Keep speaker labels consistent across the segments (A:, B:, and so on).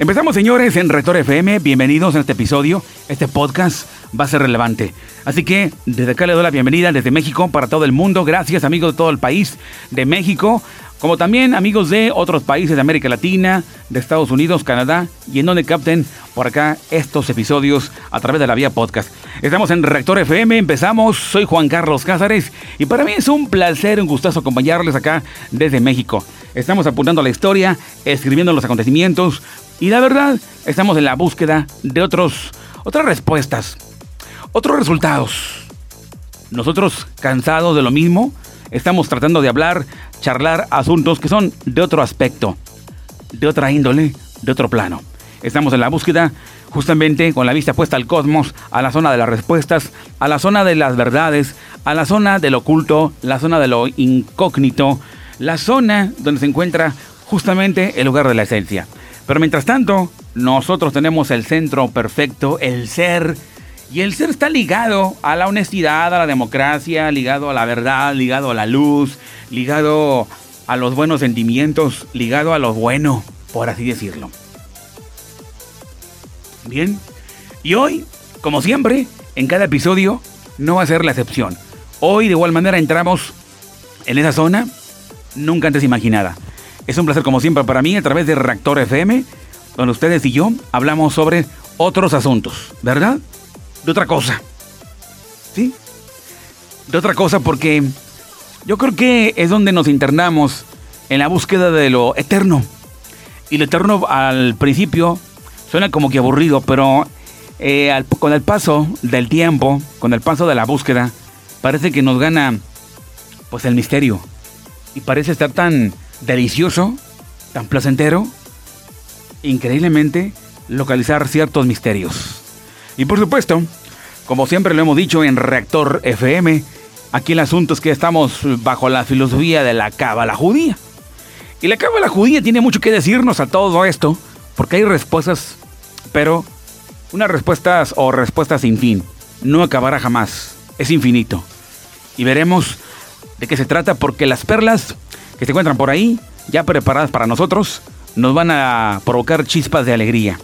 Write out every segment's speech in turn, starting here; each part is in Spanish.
A: Empezamos, señores, en Rector FM. Bienvenidos a este episodio. Este podcast va a ser relevante. Así que desde acá le doy la bienvenida desde México para todo el mundo. Gracias, amigos de todo el país de México, como también amigos de otros países de América Latina, de Estados Unidos, Canadá y en donde capten por acá estos episodios a través de la vía podcast. Estamos en Rector FM, empezamos. Soy Juan Carlos Cázares y para mí es un placer, un gustazo acompañarles acá desde México. Estamos apuntando a la historia, escribiendo los acontecimientos, y la verdad, estamos en la búsqueda de otros, otras respuestas, otros resultados. Nosotros, cansados de lo mismo, estamos tratando de hablar, charlar asuntos que son de otro aspecto, de otra índole, de otro plano. Estamos en la búsqueda justamente con la vista puesta al cosmos, a la zona de las respuestas, a la zona de las verdades, a la zona del oculto, la zona de lo incógnito, la zona donde se encuentra justamente el lugar de la esencia. Pero mientras tanto, nosotros tenemos el centro perfecto, el ser. Y el ser está ligado a la honestidad, a la democracia, ligado a la verdad, ligado a la luz, ligado a los buenos sentimientos, ligado a lo bueno, por así decirlo. Bien, y hoy, como siempre, en cada episodio no va a ser la excepción. Hoy de igual manera entramos en esa zona nunca antes imaginada. Es un placer como siempre para mí a través de Reactor FM, donde ustedes y yo hablamos sobre otros asuntos, ¿verdad? De otra cosa. ¿Sí? De otra cosa porque yo creo que es donde nos internamos en la búsqueda de lo eterno. Y lo eterno al principio suena como que aburrido, pero eh, con el paso del tiempo, con el paso de la búsqueda, parece que nos gana pues el misterio. Y parece estar tan delicioso, tan placentero, increíblemente localizar ciertos misterios. Y por supuesto, como siempre lo hemos dicho en Reactor FM, aquí el asunto es que estamos bajo la filosofía de la cábala judía. Y la cábala judía tiene mucho que decirnos a todo esto, porque hay respuestas, pero unas respuestas o respuestas sin fin. No acabará jamás, es infinito. Y veremos de qué se trata, porque las perlas que se encuentran por ahí, ya preparadas para nosotros, nos van a provocar chispas de alegría,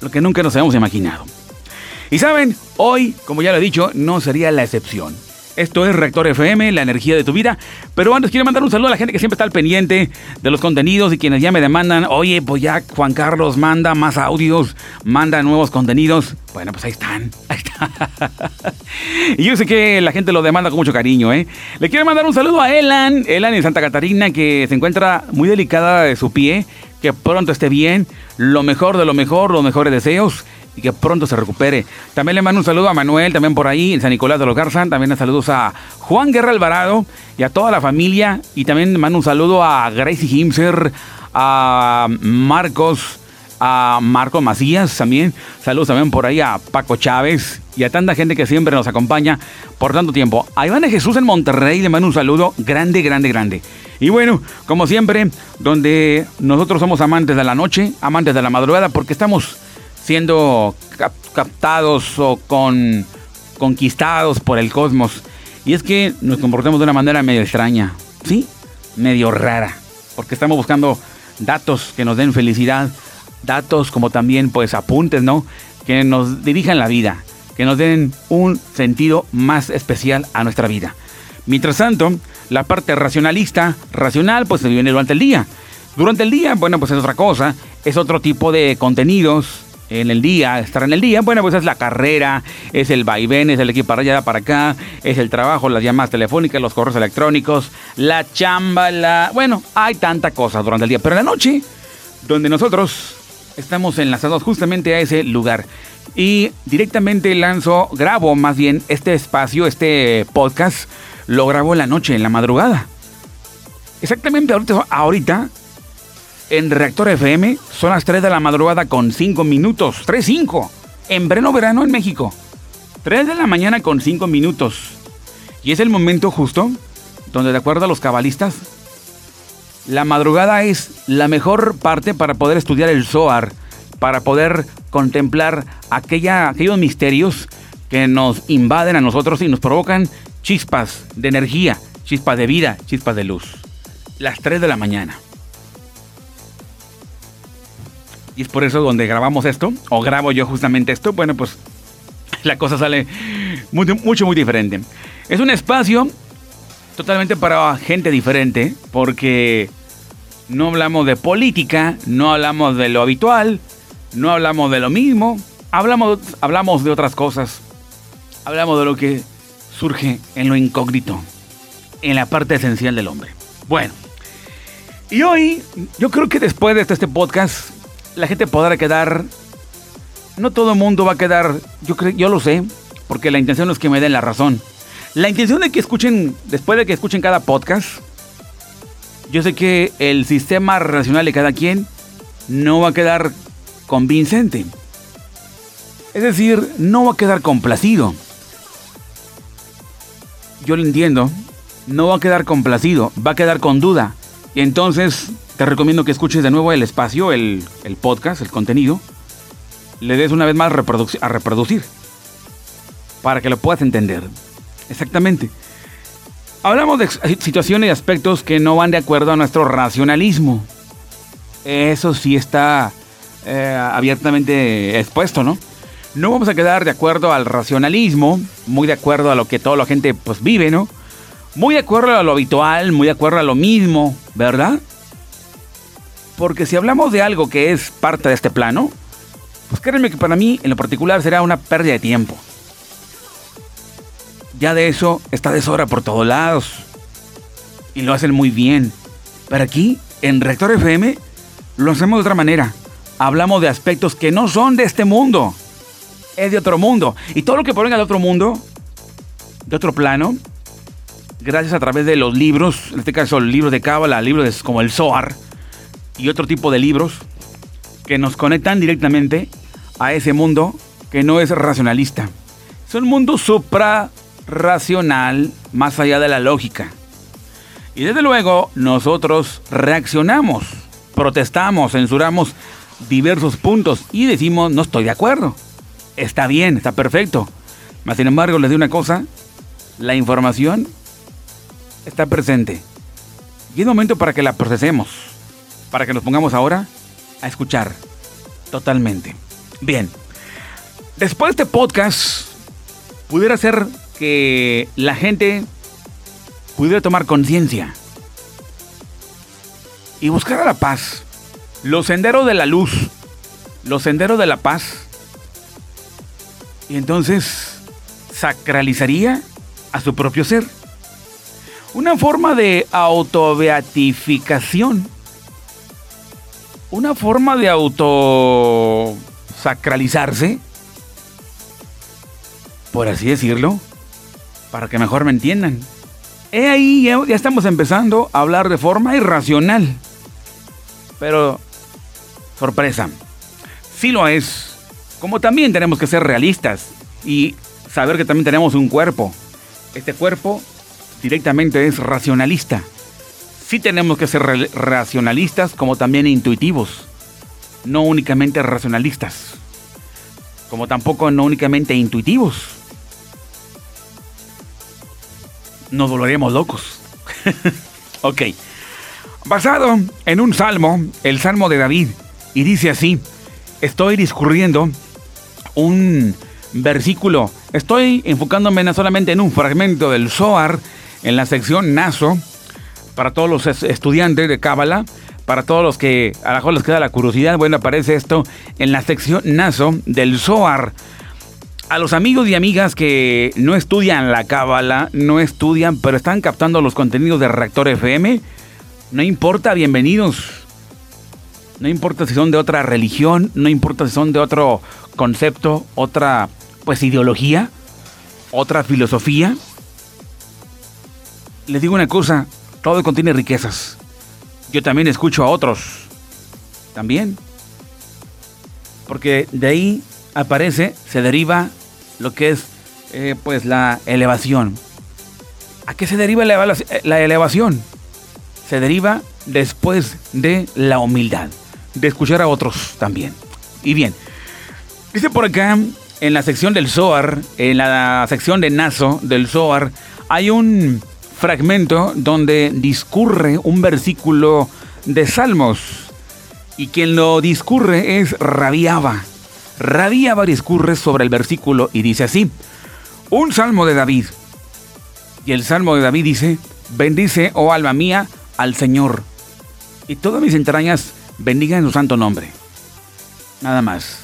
A: lo que nunca nos habíamos imaginado. Y saben, hoy, como ya lo he dicho, no sería la excepción. Esto es Reactor FM, la energía de tu vida. Pero antes quiero mandar un saludo a la gente que siempre está al pendiente de los contenidos y quienes ya me demandan, oye, pues ya Juan Carlos manda más audios, manda nuevos contenidos. Bueno, pues ahí están, ahí están. y yo sé que la gente lo demanda con mucho cariño, ¿eh? Le quiero mandar un saludo a Elan, Elan en Santa Catarina, que se encuentra muy delicada de su pie, que pronto esté bien, lo mejor de lo mejor, los mejores deseos y que pronto se recupere. También le mando un saludo a Manuel, también por ahí, en San Nicolás de los Garza. También saludos a Juan Guerra Alvarado y a toda la familia. Y también le mando un saludo a Gracie Himser, a Marcos, a Marco Macías también. Saludos también por ahí a Paco Chávez y a tanta gente que siempre nos acompaña por tanto tiempo. A Iván de Jesús en Monterrey le mando un saludo grande, grande, grande. Y bueno, como siempre, donde nosotros somos amantes de la noche, amantes de la madrugada, porque estamos siendo captados o con, conquistados por el cosmos. Y es que nos comportamos de una manera medio extraña, ¿sí? Medio rara, porque estamos buscando datos que nos den felicidad, datos como también pues apuntes, ¿no? Que nos dirijan la vida, que nos den un sentido más especial a nuestra vida. Mientras tanto, la parte racionalista, racional, pues se viene durante el día. Durante el día, bueno, pues es otra cosa, es otro tipo de contenidos, en el día, estar en el día, bueno, pues es la carrera, es el vaivén, es el equipo para allá, para acá, es el trabajo, las llamadas telefónicas, los correos electrónicos, la chamba, la... Bueno, hay tanta cosa durante el día, pero en la noche, donde nosotros estamos enlazados justamente a ese lugar. Y directamente lanzo, grabo más bien este espacio, este podcast, lo grabo en la noche, en la madrugada. Exactamente ahorita, ahorita en Reactor FM son las 3 de la madrugada con 5 minutos. 3-5. En pleno verano en México. 3 de la mañana con 5 minutos. Y es el momento justo donde, de acuerdo a los cabalistas, la madrugada es la mejor parte para poder estudiar el Zohar, para poder contemplar aquella, aquellos misterios que nos invaden a nosotros y nos provocan chispas de energía, chispas de vida, chispas de luz. Las 3 de la mañana. Y es por eso donde grabamos esto, o grabo yo justamente esto, bueno, pues la cosa sale mucho, muy diferente. Es un espacio totalmente para gente diferente, porque no hablamos de política, no hablamos de lo habitual, no hablamos de lo mismo, hablamos, hablamos de otras cosas, hablamos de lo que surge en lo incógnito, en la parte esencial del hombre. Bueno, y hoy yo creo que después de este podcast la gente podrá quedar, no todo el mundo va a quedar, yo, creo, yo lo sé, porque la intención es que me den la razón. La intención de que escuchen, después de que escuchen cada podcast, yo sé que el sistema racional de cada quien no va a quedar convincente. Es decir, no va a quedar complacido. Yo lo entiendo. No va a quedar complacido, va a quedar con duda. Y entonces te recomiendo que escuches de nuevo el espacio, el, podcast, el contenido. Le des una vez más a reproducir. Para que lo puedas entender. Exactamente. Hablamos de situaciones y aspectos que no van de acuerdo a nuestro racionalismo. Eso sí está eh, abiertamente expuesto, ¿no? No vamos a quedar de acuerdo al racionalismo, muy de acuerdo a lo que toda la gente pues vive, ¿no? Muy de acuerdo a lo habitual, muy de acuerdo a lo mismo, ¿verdad? Porque si hablamos de algo que es parte de este plano, pues créanme que para mí en lo particular será una pérdida de tiempo. Ya de eso está de sobra por todos lados. Y lo hacen muy bien. Pero aquí, en Rector FM, lo hacemos de otra manera. Hablamos de aspectos que no son de este mundo. Es de otro mundo. Y todo lo que provenga de otro mundo, de otro plano, gracias a través de los libros, en este caso el libro de Cábala, libros como el Zohar y otro tipo de libros que nos conectan directamente a ese mundo que no es racionalista. Es un mundo supra racional más allá de la lógica. Y desde luego nosotros reaccionamos, protestamos, censuramos diversos puntos y decimos no estoy de acuerdo. Está bien, está perfecto. Mas sin embargo les digo una cosa, la información está presente. Y es momento para que la procesemos, para que nos pongamos ahora a escuchar totalmente. Bien, después de este podcast, pudiera ser que la gente pudiera tomar conciencia y buscar a la paz. Los senderos de la luz, los senderos de la paz. Y entonces sacralizaría a su propio ser. Una forma de autobeatificación. Una forma de autosacralizarse, por así decirlo, para que mejor me entiendan. He ahí, ya, estamos empezando a hablar de forma irracional. Pero, sorpresa, sí lo es. Como también tenemos que ser realistas y saber que también tenemos un cuerpo. Este cuerpo directamente es racionalista. Sí tenemos que ser racionalistas como también intuitivos. No únicamente racionalistas. Como tampoco no únicamente intuitivos nos volveríamos locos. ok. Basado en un salmo, el salmo de David, y dice así, estoy discurriendo un versículo, estoy enfocándome solamente en un fragmento del Zohar, en la sección Naso, para todos los estudiantes de Cábala, para todos los que a lo mejor les queda la curiosidad, bueno, aparece esto en la sección Naso del Zohar a los amigos y amigas que no estudian la cábala, no estudian, pero están captando los contenidos de Reactor FM, no importa, bienvenidos. No importa si son de otra religión, no importa si son de otro concepto, otra pues ideología, otra filosofía. Les digo una cosa, todo contiene riquezas. Yo también escucho a otros. También. Porque de ahí aparece, se deriva lo que es eh, pues la elevación. ¿A qué se deriva la elevación? Se deriva después de la humildad, de escuchar a otros también. Y bien, dice por acá, en la sección del Zohar, en la sección de Naso del Zohar, hay un fragmento donde discurre un versículo de Salmos Y quien lo discurre es Rabiaba. Rabiaba discurre sobre el versículo y dice así, un salmo de David. Y el salmo de David dice, bendice, oh alma mía, al Señor. Y todas mis entrañas bendigan su santo nombre. Nada más.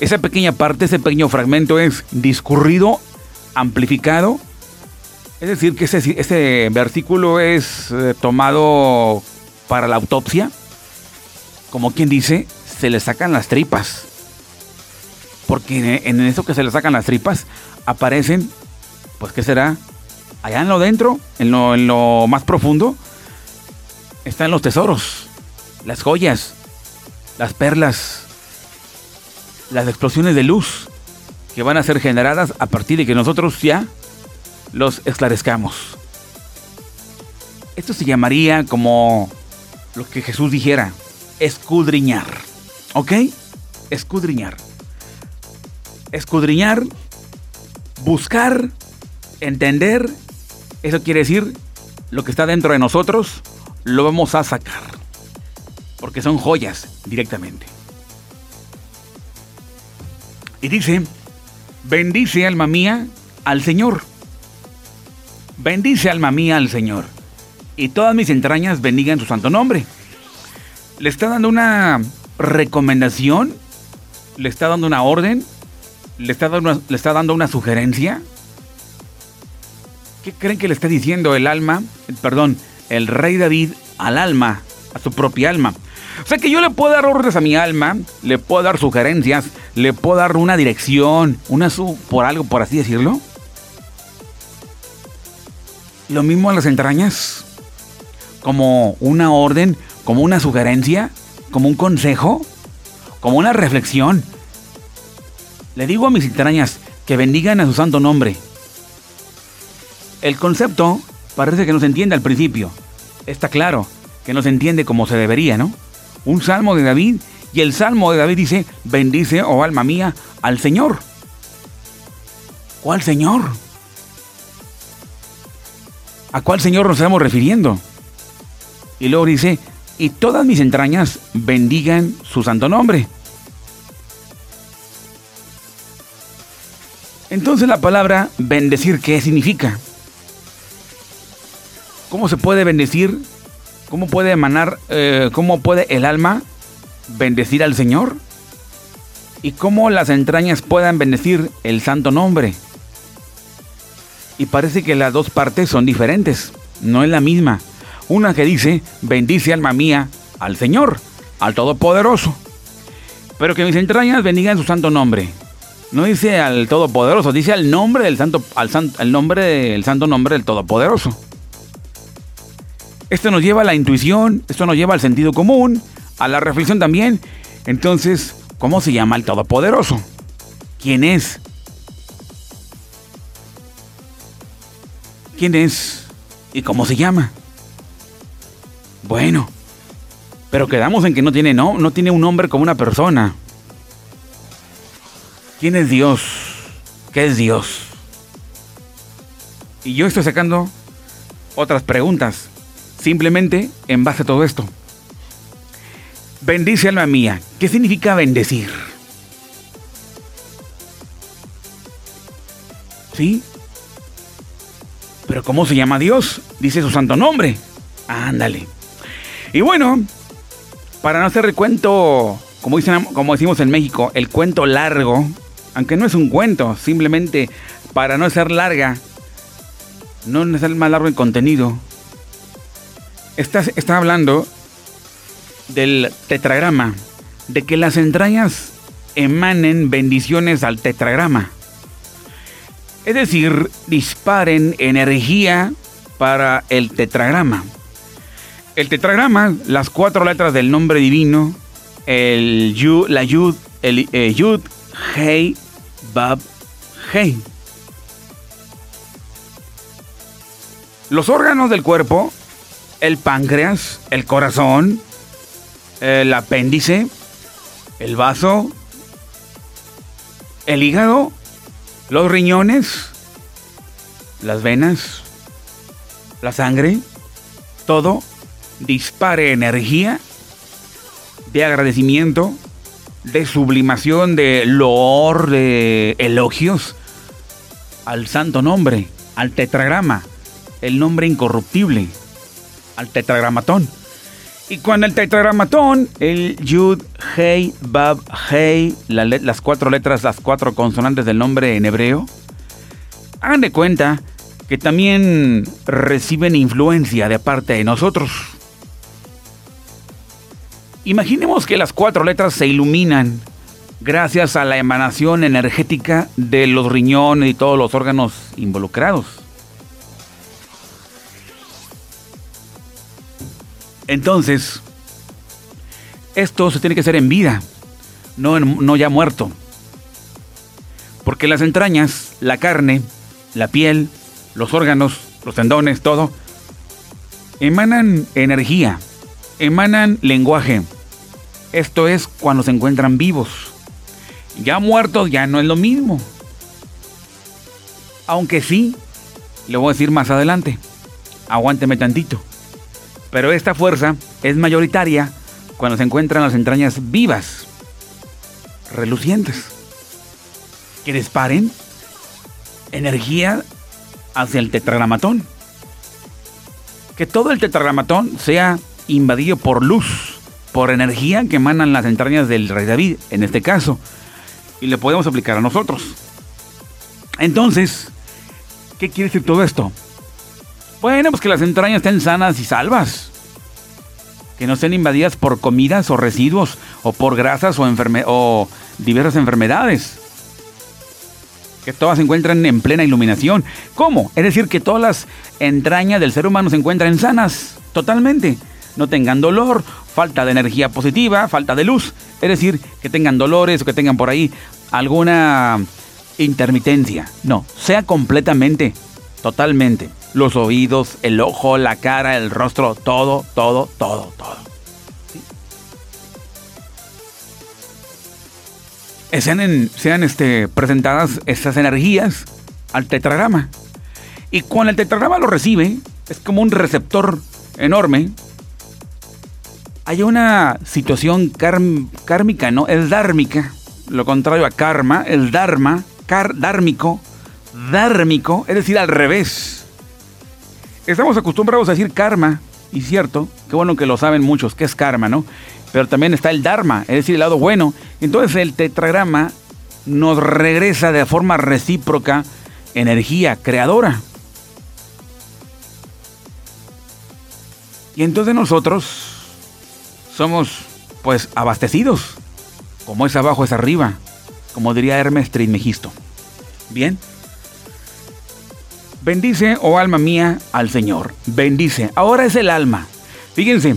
A: Esa pequeña parte, ese pequeño fragmento es discurrido, amplificado. Es decir, que ese, versículo es eh, tomado para la autopsia. Como quien dice, se le sacan las tripas. Porque en eso que se le sacan las tripas aparecen, pues ¿qué será? Allá en lo dentro, en lo, en lo más profundo, están los tesoros, las joyas, las perlas, las explosiones de luz que van a ser generadas a partir de que nosotros ya los esclarezcamos. Esto se llamaría como lo que Jesús dijera, escudriñar. ¿Ok? Escudriñar. Escudriñar, buscar, entender, eso quiere decir lo que está dentro de nosotros, lo vamos a sacar. Porque son joyas directamente. Y dice, bendice alma mía al Señor. Bendice alma mía al Señor. Y todas mis entrañas bendigan su santo nombre. Le está dando una recomendación, le está dando una orden, le está dando una, le está dando una sugerencia. ¿Qué creen que le está diciendo el alma, perdón, el rey David al alma, a su propia alma? O sea que yo le puedo dar órdenes a mi alma, le puedo dar sugerencias, le puedo dar una dirección, una su, por algo, por así decirlo. Lo mismo a las entrañas, como una orden, como una sugerencia, como un consejo, como una reflexión. Le digo a mis entrañas que bendigan a su santo nombre. El concepto parece que no se entiende al principio. Está claro que no se entiende como se debería, ¿no? un salmo de David, y el salmo de David dice, bendice, oh alma mía, al Señor. ¿Cuál Señor? ¿A cuál Señor nos estamos refiriendo? Y luego dice, y todas mis entrañas bendigan su santo nombre. Entonces la palabra bendecir, ¿qué significa? ¿Cómo se puede bendecir ¿Cómo puede emanar, eh, cómo puede el alma bendecir al Señor? ¿Y cómo las entrañas puedan bendecir el santo nombre? Y parece que las dos partes son diferentes, no es la misma. Una que dice, bendice alma mía al Señor, al Todopoderoso. Pero que mis entrañas bendigan su santo nombre. No dice al Todopoderoso, dice al nombre del santo, al, nombre del santo nombre del Todopoderoso. Esto nos lleva a la intuición, esto nos lleva al sentido común, a la reflexión también. Entonces, ¿cómo se llama el Todopoderoso? ¿Quién es? ¿Quién es? ¿Y cómo se llama? Bueno, pero quedamos en que no tiene, no, no tiene un nombre como una persona. ¿Quién es Dios? ¿Qué es Dios? Y yo estoy sacando otras preguntas. Simplemente en base a todo esto. Bendice alma mía. ¿Qué significa bendecir? ¿Sí? Pero ¿cómo se llama Dios? Dice su santo nombre. Ándale. Y bueno, para no hacer recuento, como, dicen, como decimos en México, el cuento largo, aunque no es un cuento, simplemente para no ser larga, no es el más largo el contenido, está, hablando del tetragrama, de que las entrañas emanen bendiciones al tetragrama. Es decir, disparen energía para el tetragrama. El tetragrama, las cuatro letras del nombre divino, el yud, la yud, el eh, yud, hey, bab, hey. Los órganos del cuerpo el páncreas, el corazón, el apéndice, el vaso, el hígado, los riñones, las venas, la sangre, todo dispare energía, de agradecimiento, de sublimación, de loor, de elogios al santo nombre, al tetragrama, el nombre incorruptible, al tetragramatón. Y cuando el tetragramatón, el Yud, Hei, Bab, Hei, las cuatro letras, las cuatro consonantes del nombre en hebreo, hagan de cuenta que también reciben influencia de parte de nosotros. Imaginemos que las cuatro letras se iluminan gracias a la emanación energética de los riñones y todos los órganos involucrados. Entonces, esto se tiene que hacer en vida, no, no ya muerto. Porque las entrañas, la carne, la piel, los órganos, los tendones, todo, emanan energía, emanan lenguaje. Esto es cuando se encuentran vivos. Ya muertos ya no es lo mismo. Aunque sí, le voy a decir más adelante. Aguánteme tantito. Pero esta fuerza es mayoritaria cuando se encuentran las entrañas vivas, relucientes, que disparen energía hacia el tetragramatón. Que todo el tetragramatón sea invadido por luz, por energía que emanan las entrañas del rey David, en este caso, y le podemos aplicar a nosotros. Entonces, ¿qué quiere decir todo esto? Bueno, pues que las entrañas estén sanas y salvas. Que no estén invadidas por comidas o residuos o por grasas o, o diversas enfermedades. Que todas se encuentran en plena iluminación. ¿Cómo? Es decir, que todas las entrañas del ser humano se encuentran sanas, totalmente. No tengan dolor, falta de energía positiva, falta de luz. Es decir, que tengan dolores o que tengan por ahí alguna intermitencia. No, sea completamente, totalmente los oídos, el ojo, la cara, el rostro, todo, todo, todo, todo. Sean, sean este, presentadas estas energías al tetragrama. Y cuando el tetragrama lo recibe, es como un receptor enorme. Hay una situación kármica, ¿no? Es dármica. Lo contrario a karma, el dharma, car, dármico, dármico, es decir, al revés estamos acostumbrados a decir karma, y cierto, qué bueno que lo saben muchos, que es karma, ¿no? Pero también está el dharma, es decir, el lado bueno. Entonces el tetragrama nos regresa de forma recíproca energía creadora. Y entonces nosotros somos pues abastecidos. Como es abajo es arriba, como diría Hermes Trismegisto. Bien. Bendice, oh alma mía, al Señor. Bendice. Ahora es el alma. Fíjense,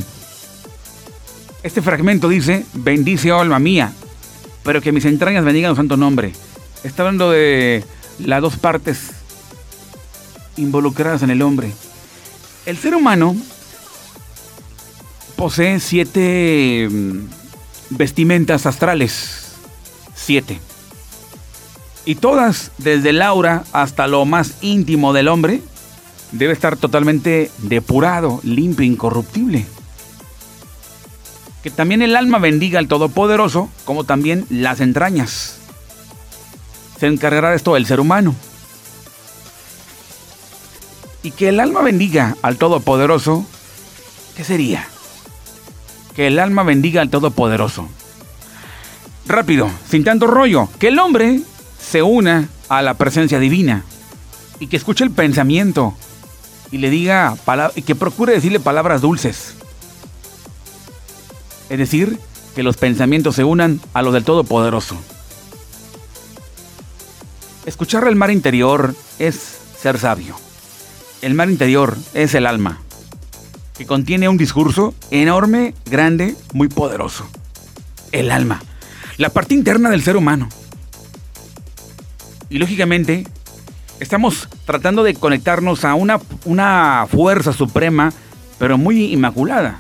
A: este fragmento dice, bendice, oh alma mía, pero que mis entrañas bendigan su santo nombre. Está hablando de las dos partes involucradas en el hombre. El ser humano posee siete mm, vestimentas astrales. Siete. Y todas, desde el aura hasta lo más íntimo del hombre, debe estar totalmente depurado, limpio, incorruptible. Que también el alma bendiga al Todopoderoso, como también las entrañas. Se encargará de esto el ser humano. Y que el alma bendiga al Todopoderoso, ¿qué sería? Que el alma bendiga al Todopoderoso. Rápido, sin tanto rollo, que el hombre se una a la presencia divina y que escuche el pensamiento y le diga que procure decirle palabras dulces. Es decir, que los pensamientos se unan a los del Todopoderoso. Escuchar el mar interior es ser sabio. El mar interior es el alma, que contiene un discurso enorme, grande, muy poderoso. El alma, la parte interna del ser humano. Y lógicamente, estamos tratando de conectarnos a una, una fuerza suprema, pero muy inmaculada.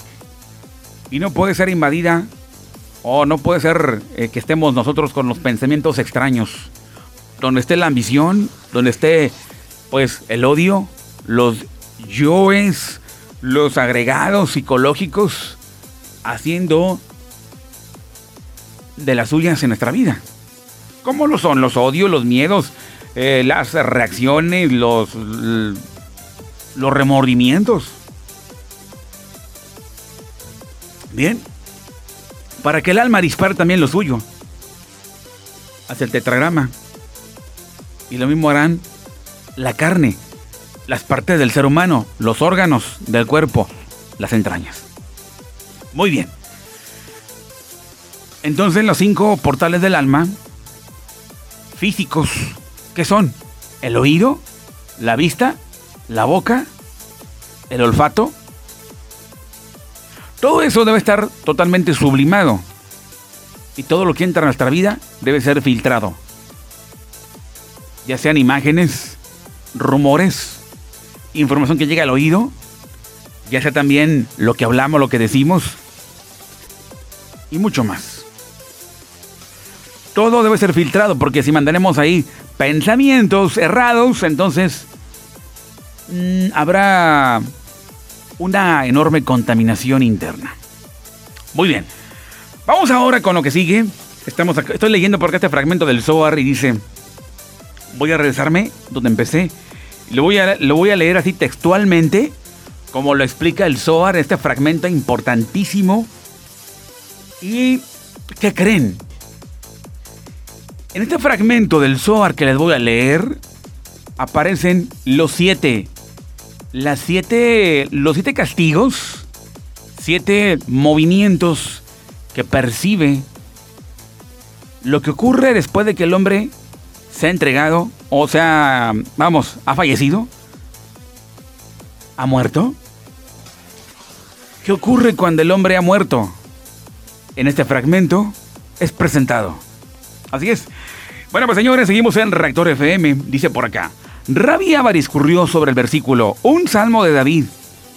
A: Y no puede ser invadida, o no puede ser eh, que estemos nosotros con los pensamientos extraños. Donde esté la ambición, donde esté pues el odio, los yoes, los agregados psicológicos, haciendo de las suyas en nuestra vida. ¿Cómo lo son? Los odios, los miedos, eh, las reacciones, los, los remordimientos. Bien. Para que el alma dispare también lo suyo. Hacia el tetragrama. Y lo mismo harán la carne, las partes del ser humano, los órganos del cuerpo, las entrañas. Muy bien. Entonces los cinco portales del alma físicos, ¿qué son? El oído, la vista, la boca, el olfato. Todo eso debe estar totalmente sublimado. Y todo lo que entra en nuestra vida debe ser filtrado. Ya sean imágenes, rumores, información que llega al oído, ya sea también lo que hablamos, lo que decimos, y mucho más. Todo debe ser filtrado porque si mantenemos ahí pensamientos errados, entonces mm, habrá una enorme contaminación interna. Muy bien. Vamos ahora con lo que sigue. Estamos estoy leyendo porque este fragmento del Zohar y dice, voy a regresarme donde empecé. Lo voy a, lo voy a leer así textualmente, como lo explica el Zohar, este fragmento importantísimo ¿Y qué creen? En este fragmento del Zohar que les voy a leer, aparecen los siete. Las siete. Los siete castigos. Siete movimientos que percibe lo que ocurre después de que el hombre se ha entregado, o sea, vamos, ha fallecido, ha muerto. ¿Qué ocurre cuando el hombre ha muerto? en este fragmento es presentado. Así es. Bueno, pues señores, seguimos en Reactor FM. Dice por acá. Rabbi Abba discurrió sobre el versículo, un salmo de David.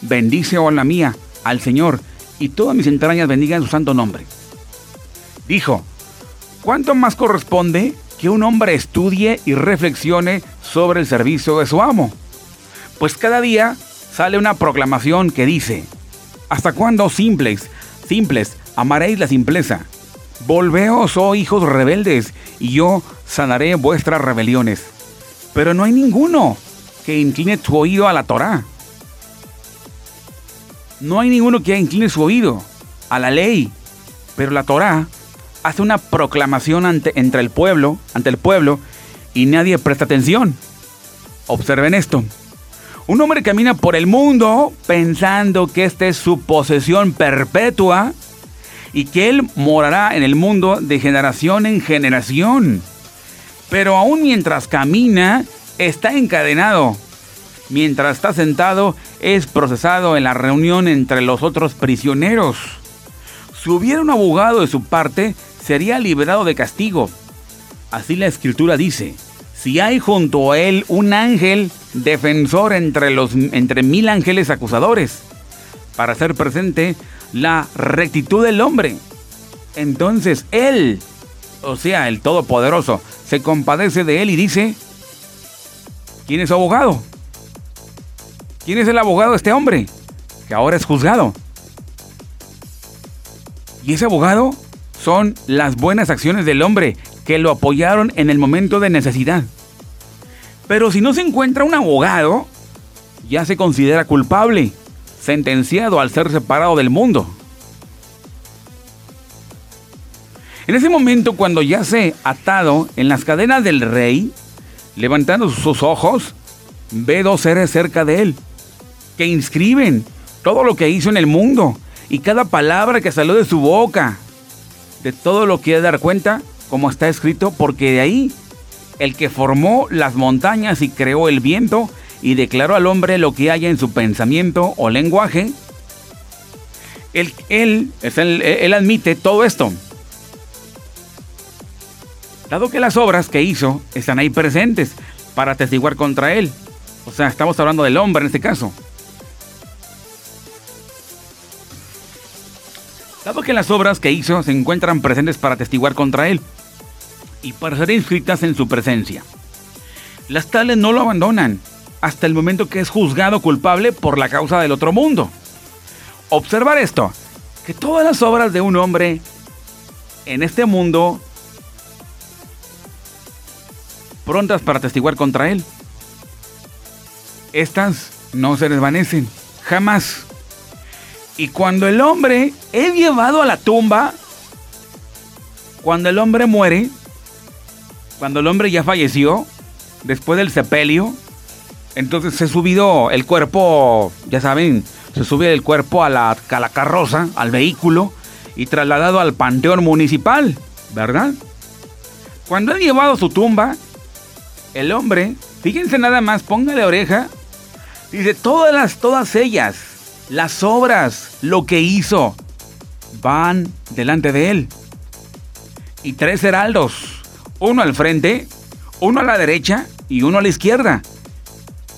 A: Bendice, oh la mía, al Señor, y todas mis entrañas bendigan su santo nombre. Dijo, ¿cuánto más corresponde que un hombre estudie y reflexione sobre el servicio de su amo? Pues cada día sale una proclamación que dice, ¿hasta cuándo simples, simples, amaréis la simpleza. Volveos, oh hijos rebeldes, y yo sanaré vuestras rebeliones. Pero no hay ninguno que incline su oído a la Torá. No hay ninguno que incline su oído a la ley. Pero la Torá hace una proclamación ante, entre el pueblo, ante el pueblo, y nadie presta atención. Observen esto. Un hombre camina por el mundo pensando que esta es su posesión perpetua y que Él morará en el mundo de generación en generación. Pero aún mientras camina, está encadenado. Mientras está sentado, es procesado en la reunión entre los otros prisioneros. Si hubiera un abogado de su parte, sería liberado de castigo. Así la escritura dice, si hay junto a él un ángel defensor entre, los, entre mil ángeles acusadores, para hacer presente la rectitud del hombre. Entonces Él, o sea, el Todopoderoso, se compadece de Él y dice, ¿quién es su abogado? ¿Quién es el abogado de este hombre? Que ahora es juzgado. Y ese abogado son las buenas acciones del hombre que lo apoyaron en el momento de necesidad. Pero si no se encuentra un abogado, ya se considera culpable sentenciado al ser separado del mundo. En ese momento, cuando yace atado en las cadenas del rey, levantando sus ojos, ve dos seres cerca de él, que inscriben todo lo que hizo en el mundo y cada palabra que salió de su boca, de todo lo que de dar cuenta, como está escrito, porque de ahí el que formó las montañas y creó el viento y declaró al hombre lo que haya en su pensamiento o lenguaje, él, él, él admite todo esto. Dado que las obras que hizo están ahí presentes para testiguar contra él. O sea, estamos hablando del hombre en este caso. Dado que las obras que hizo se encuentran presentes para testiguar contra él y para ser inscritas en su presencia. Las tales no lo abandonan, hasta el momento que es juzgado culpable por la causa del otro mundo. Observar esto, que todas las obras de un hombre en este mundo prontas para testiguar contra él. Estas no se desvanecen, jamás. Y cuando el hombre es llevado a la tumba, cuando el hombre muere, cuando el hombre ya falleció, después del sepelio, entonces se subido el cuerpo, ya saben, se sube el cuerpo a la, a carroza, al vehículo, y trasladado al panteón municipal, ¿verdad? Cuando han llevado su tumba, el hombre, fíjense nada más, póngale oreja, dice, todas las, todas ellas, las obras, lo que hizo, van delante de él. Y tres heraldos, uno al frente, uno a la derecha y uno a la izquierda.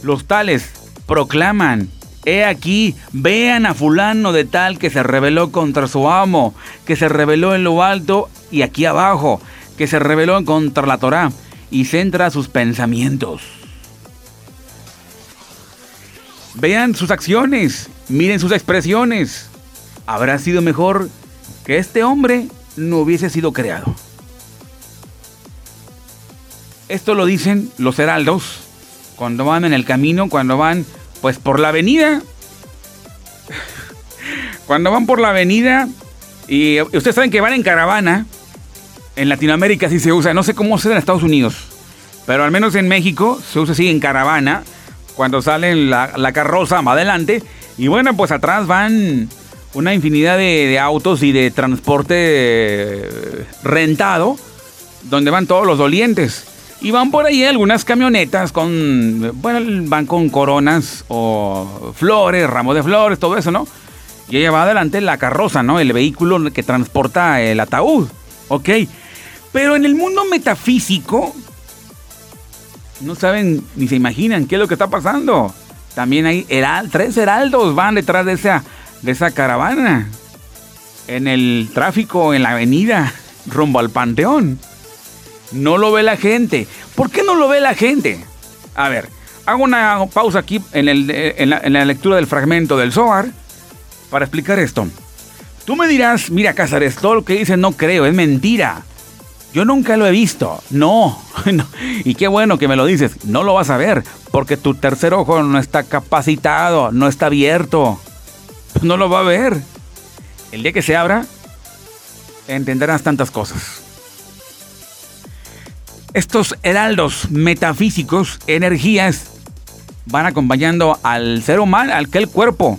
A: Los tales proclaman, he aquí, vean a fulano de tal que se rebeló contra su amo, que se rebeló en lo alto y aquí abajo, que se rebeló contra la Torá y centra sus pensamientos. Vean sus acciones, miren sus expresiones. Habrá sido mejor que este hombre no hubiese sido creado. Esto lo dicen los heraldos cuando van en el camino, cuando van pues por la avenida. Cuando van por la avenida y ustedes saben que van en caravana, en Latinoamérica sí se usa, no sé cómo se en Estados Unidos, pero al menos en México se usa así en caravana, cuando salen la, la carroza más adelante, y bueno, pues atrás van una infinidad de, autos y de transporte rentado, donde van todos los dolientes. Y van por ahí algunas camionetas con, bueno, van con coronas o flores, ramos de flores, todo eso, ¿no? Y ella va adelante la carroza, ¿no? El vehículo que transporta el ataúd, ¿ok? Pero en el mundo metafísico, no saben ni se imaginan qué es lo que está pasando. También hay tres heraldos van detrás de esa, de esa caravana. En el tráfico, en la avenida, rumbo al panteón. No lo ve la gente. ¿Por qué no lo ve la gente? A ver, hago una pausa aquí en, la, lectura del fragmento del Zohar para explicar esto. Tú me dirás, mira Cázares, todo lo que dice no creo, es mentira. Yo nunca lo he visto. No. Y qué bueno que me lo dices. No lo vas a ver porque tu tercer ojo no está capacitado, no está abierto. No lo va a ver. El día que se abra, entenderás tantas cosas. Estos heraldos metafísicos, energías, van acompañando al ser humano, al cuerpo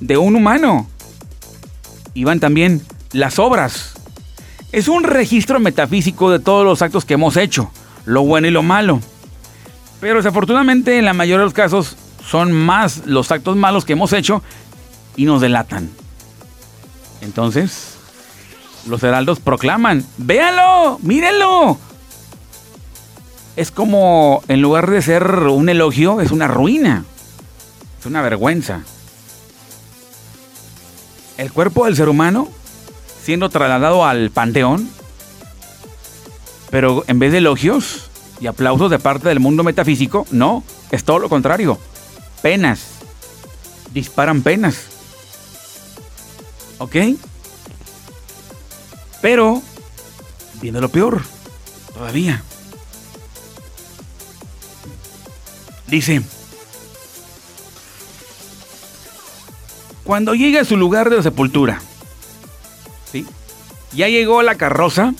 A: de un humano. Y van también las obras es un registro metafísico de todos los actos que hemos hecho, lo bueno y lo malo. Pero desafortunadamente en la mayoría de los casos son más los actos malos que hemos hecho y nos delatan. Entonces, los heraldos proclaman, véanlo, mírenlo. Es como, en lugar de ser un elogio, es una ruina. Es una vergüenza. El cuerpo del ser humano siendo trasladado al panteón, pero en vez de elogios y aplausos de parte del mundo metafísico, no, es todo lo contrario. Penas. Disparan penas. ¿Ok? Pero, viene lo peor, todavía. Dice, cuando llegue a su lugar de sepultura, ya llegó la carroza,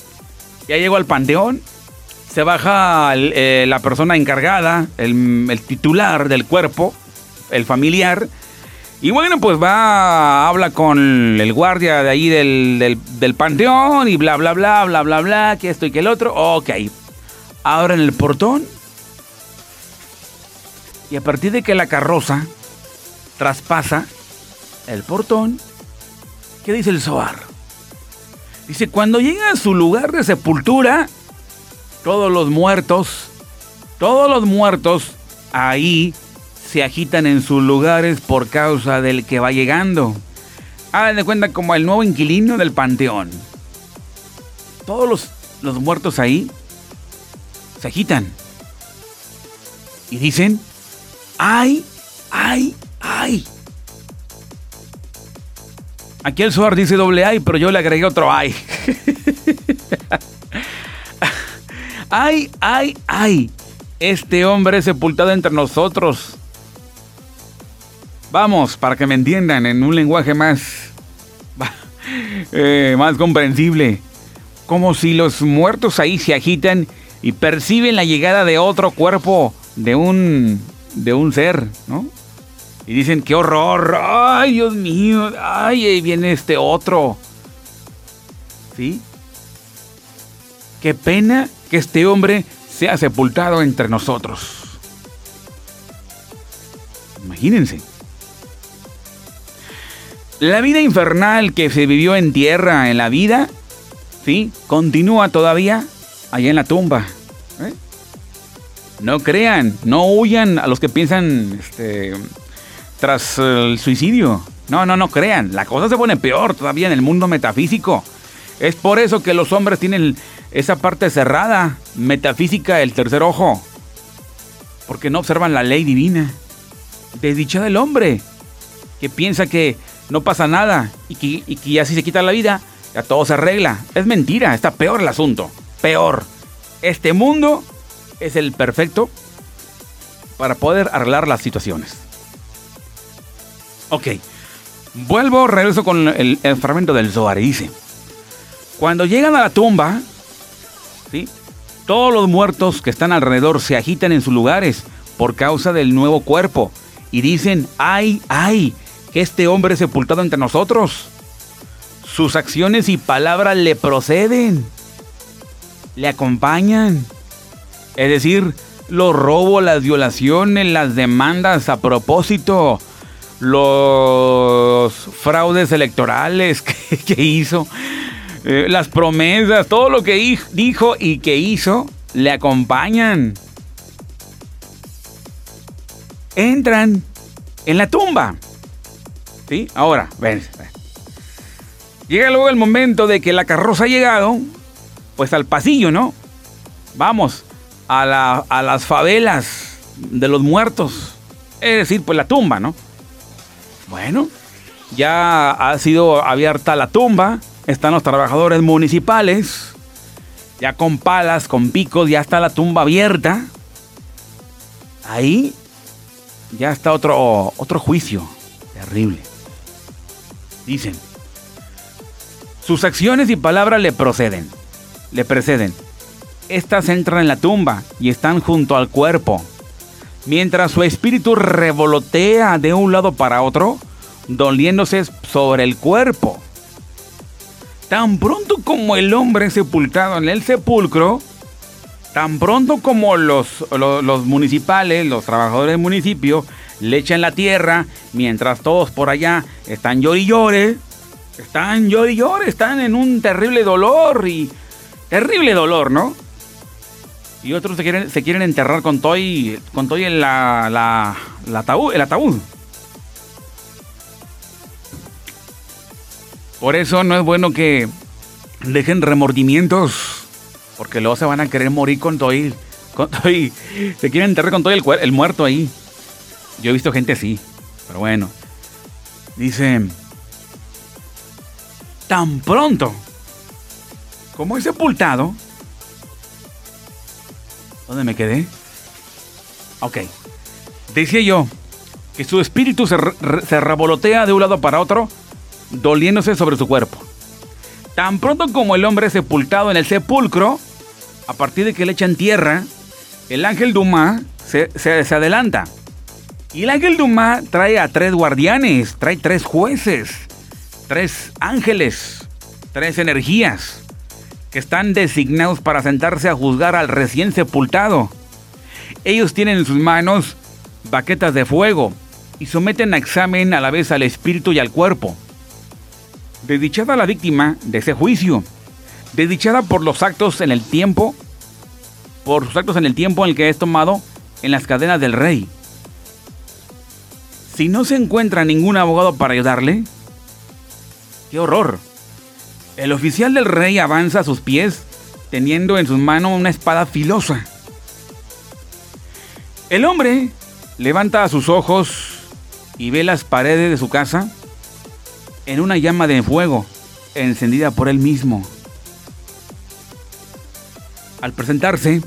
A: ya llegó al panteón, se baja eh, la persona encargada, el, titular del cuerpo, el familiar, y bueno, pues va, habla con el guardia de ahí del, del, panteón y bla, bla, bla, bla, bla, bla, que esto y que el otro. Ok, abren el portón y a partir de que la carroza traspasa el portón, ¿qué dice el Zohar? Dice, cuando llega a su lugar de sepultura, todos los muertos, todos los muertos ahí se agitan en sus lugares por causa del que va llegando. Hagan de cuenta como el nuevo inquilino del panteón. Todos los, los muertos ahí se agitan. Y dicen, ay, ay, ay. Aquí el Suar dice doble ay, pero yo le agregué otro ay. ay, ay, ay. Este hombre sepultado entre nosotros. Vamos, para que me entiendan en un lenguaje más, eh, más comprensible. Como si los muertos ahí se agitan y perciben la llegada de otro cuerpo, de un, de un ser, ¿no? Y dicen, qué horror, ay Dios mío, ay, ahí viene este otro. ¿Sí? Qué pena que este hombre sea sepultado entre nosotros. Imagínense. La vida infernal que se vivió en tierra, en la vida, ¿sí? Continúa todavía allá en la tumba. ¿eh? No crean, no huyan a los que piensan este, tras el suicidio. No, no, no crean. La cosa se pone peor todavía en el mundo metafísico. Es por eso que los hombres tienen esa parte cerrada, metafísica del tercer ojo. Porque no observan la ley divina. Desdicha del hombre, que piensa que no pasa nada y que, y que así se quita la vida, ya todo se arregla. Es mentira, está peor el asunto. Peor. Este mundo es el perfecto para poder arreglar las situaciones. Ok. Vuelvo, regreso con el, fragmento del Zohar y dice, cuando llegan a la tumba, ¿sí? todos los muertos que están alrededor se agitan en sus lugares por causa del nuevo cuerpo y dicen, ay, ay, que este hombre es sepultado entre nosotros. Sus acciones y palabras le proceden, le acompañan. Es decir, los robos, las violaciones, las demandas a propósito, los fraudes electorales que, hizo, eh, las promesas, todo lo que dijo y que hizo, le acompañan. Entran en la tumba. ¿Sí? Ahora, ven. Llega luego el momento de que la carroza ha llegado, pues al pasillo, ¿no? Vamos, a, a las favelas de los muertos. Es decir, pues la tumba, ¿no? Bueno, ya ha sido abierta la tumba, están los trabajadores municipales, ya con palas, con picos, ya está la tumba abierta. Ahí ya está otro, otro juicio terrible. Dicen, sus acciones y palabras le proceden, le preceden. Estas entran en la tumba y están junto al cuerpo mientras su espíritu revolotea de un lado para otro, doliéndose sobre el cuerpo. Tan pronto como el hombre sepultado en el sepulcro, tan pronto como los, municipales, los trabajadores del municipio, le echan la tierra, mientras todos por allá están llori están llori están en un terrible dolor y terrible dolor, ¿no? Y otros se quieren, se quieren enterrar con Toy, con Toy en la, la, ataúd, el ataúd. Por eso no es bueno que dejen remordimientos. Porque luego se van a querer morir con Toy. Con Toy. Se quieren enterrar con Toy el, el muerto ahí. Yo he visto gente así. Pero bueno. Dice. Tan pronto como es sepultado ¿Dónde me quedé? Ok. Decía yo que su espíritu se, se revolotea de un lado para otro, doliéndose sobre su cuerpo. Tan pronto como el hombre es sepultado en el sepulcro, a partir de que le echan tierra, el ángel Dumas se, se, adelanta. Y el ángel Dumas trae a tres guardianes, trae tres jueces, tres ángeles, tres energías que están designados para sentarse a juzgar al recién sepultado. Ellos tienen en sus manos baquetas de fuego y someten a examen a la vez al espíritu y al cuerpo. Desdichada la víctima de ese juicio, desdichada por los actos en el tiempo, por sus actos en el tiempo en el que es tomado en las cadenas del rey. Si no se encuentra ningún abogado para ayudarle, ¡qué horror! El oficial del rey avanza a sus pies, teniendo en sus manos una espada filosa. El hombre levanta sus ojos y ve las paredes de su casa en una llama de fuego encendida por él mismo. Al presentarse,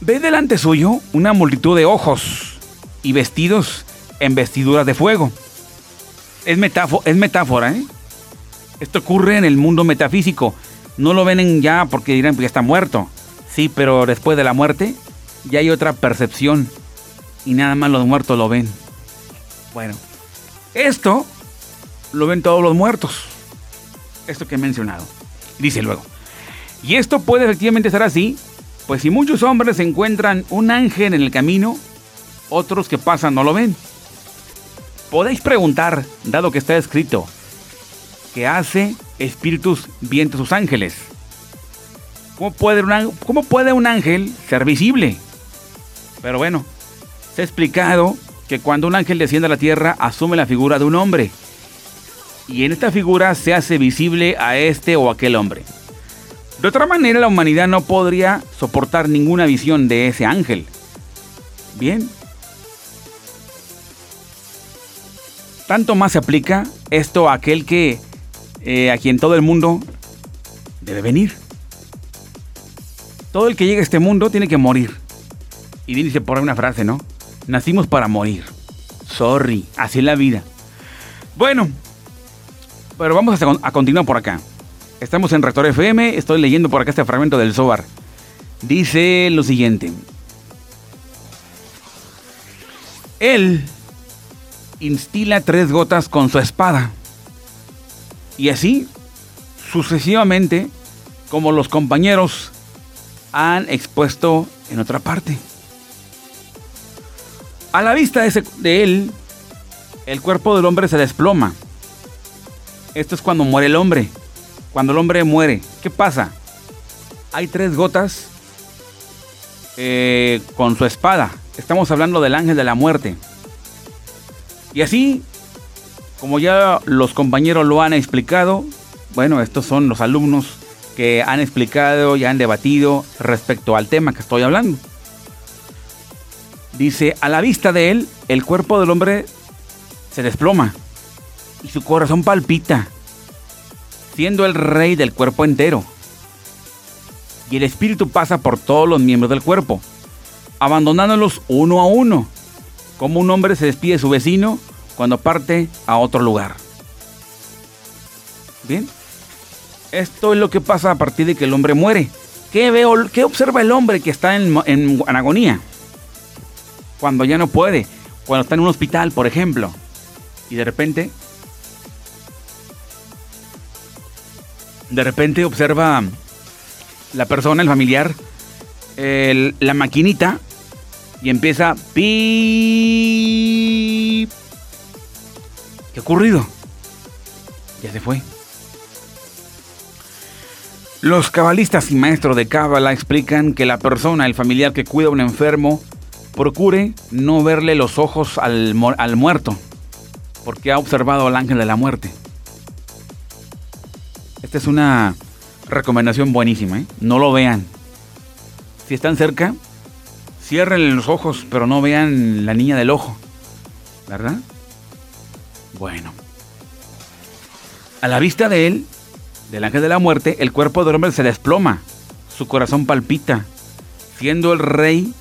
A: ve delante suyo una multitud de ojos y vestidos en vestiduras de fuego. Es, metáfora, es metáfora, ¿eh? Esto ocurre en el mundo metafísico. No lo ven ya porque dirán que ya está muerto. Sí, pero después de la muerte ya hay otra percepción. Y nada más los muertos lo ven. Bueno, esto lo ven todos los muertos. Esto que he mencionado. Dice luego. Y esto puede efectivamente ser así, pues si muchos hombres encuentran un ángel en el camino, otros que pasan no lo ven. Podéis preguntar, dado que está escrito, que hace espíritus vientos sus ángeles. ¿Cómo puede, un, ¿Cómo puede un ángel ser visible? Pero bueno, se ha explicado que cuando un ángel desciende a la tierra asume la figura de un hombre. Y en esta figura se hace visible a este o aquel hombre. De otra manera, la humanidad no podría soportar ninguna visión de ese ángel. Bien. Tanto más se aplica esto a aquel que eh, a quien todo el mundo debe venir. Todo el que llega a este mundo tiene que morir. Y dice por ahí una frase, ¿no? Nacimos para morir. Sorry, así es la vida. Bueno, pero vamos a, a continuar por acá. Estamos en Rector FM, estoy leyendo por acá este fragmento del Zohar. Dice lo siguiente. Él instila tres gotas con su espada. Y así, sucesivamente, como los compañeros han expuesto en otra parte. A la vista de, él, el cuerpo del hombre se desploma. Esto es cuando muere el hombre cuando el hombre muere, ¿qué pasa? Hay tres gotas eh, con su espada. Estamos hablando del ángel de la muerte. Y así, como ya los compañeros lo han explicado, bueno, estos son los alumnos que han explicado y han debatido respecto al tema que estoy hablando. Dice, a la vista de él, el cuerpo del hombre se desploma y su corazón palpita siendo el rey del cuerpo entero. Y el espíritu pasa por todos los miembros del cuerpo, abandonándolos uno a uno, como un hombre se despide de su vecino cuando parte a otro lugar. Bien, esto es lo que pasa a partir de que el hombre muere. ¿Qué, veo, qué observa el hombre que está en, en agonía? Cuando ya no puede, cuando está en un hospital, por ejemplo, y de repente de repente observa la persona, el familiar, la maquinita y empieza pi. ¿Qué ha ocurrido? Ya se fue. Los cabalistas y maestros de cábala explican que la persona, el familiar que cuida a un enfermo, procure no verle los ojos al, al muerto, porque ha observado al ángel de la muerte. Esta es una recomendación buenísima, ¿eh? No lo vean. Si están cerca, cierren los ojos, pero no vean la niña del ojo. ¿Verdad? Bueno. A la vista de él, del ángel de la muerte, el cuerpo del hombre se desploma. Su corazón palpita, siendo el rey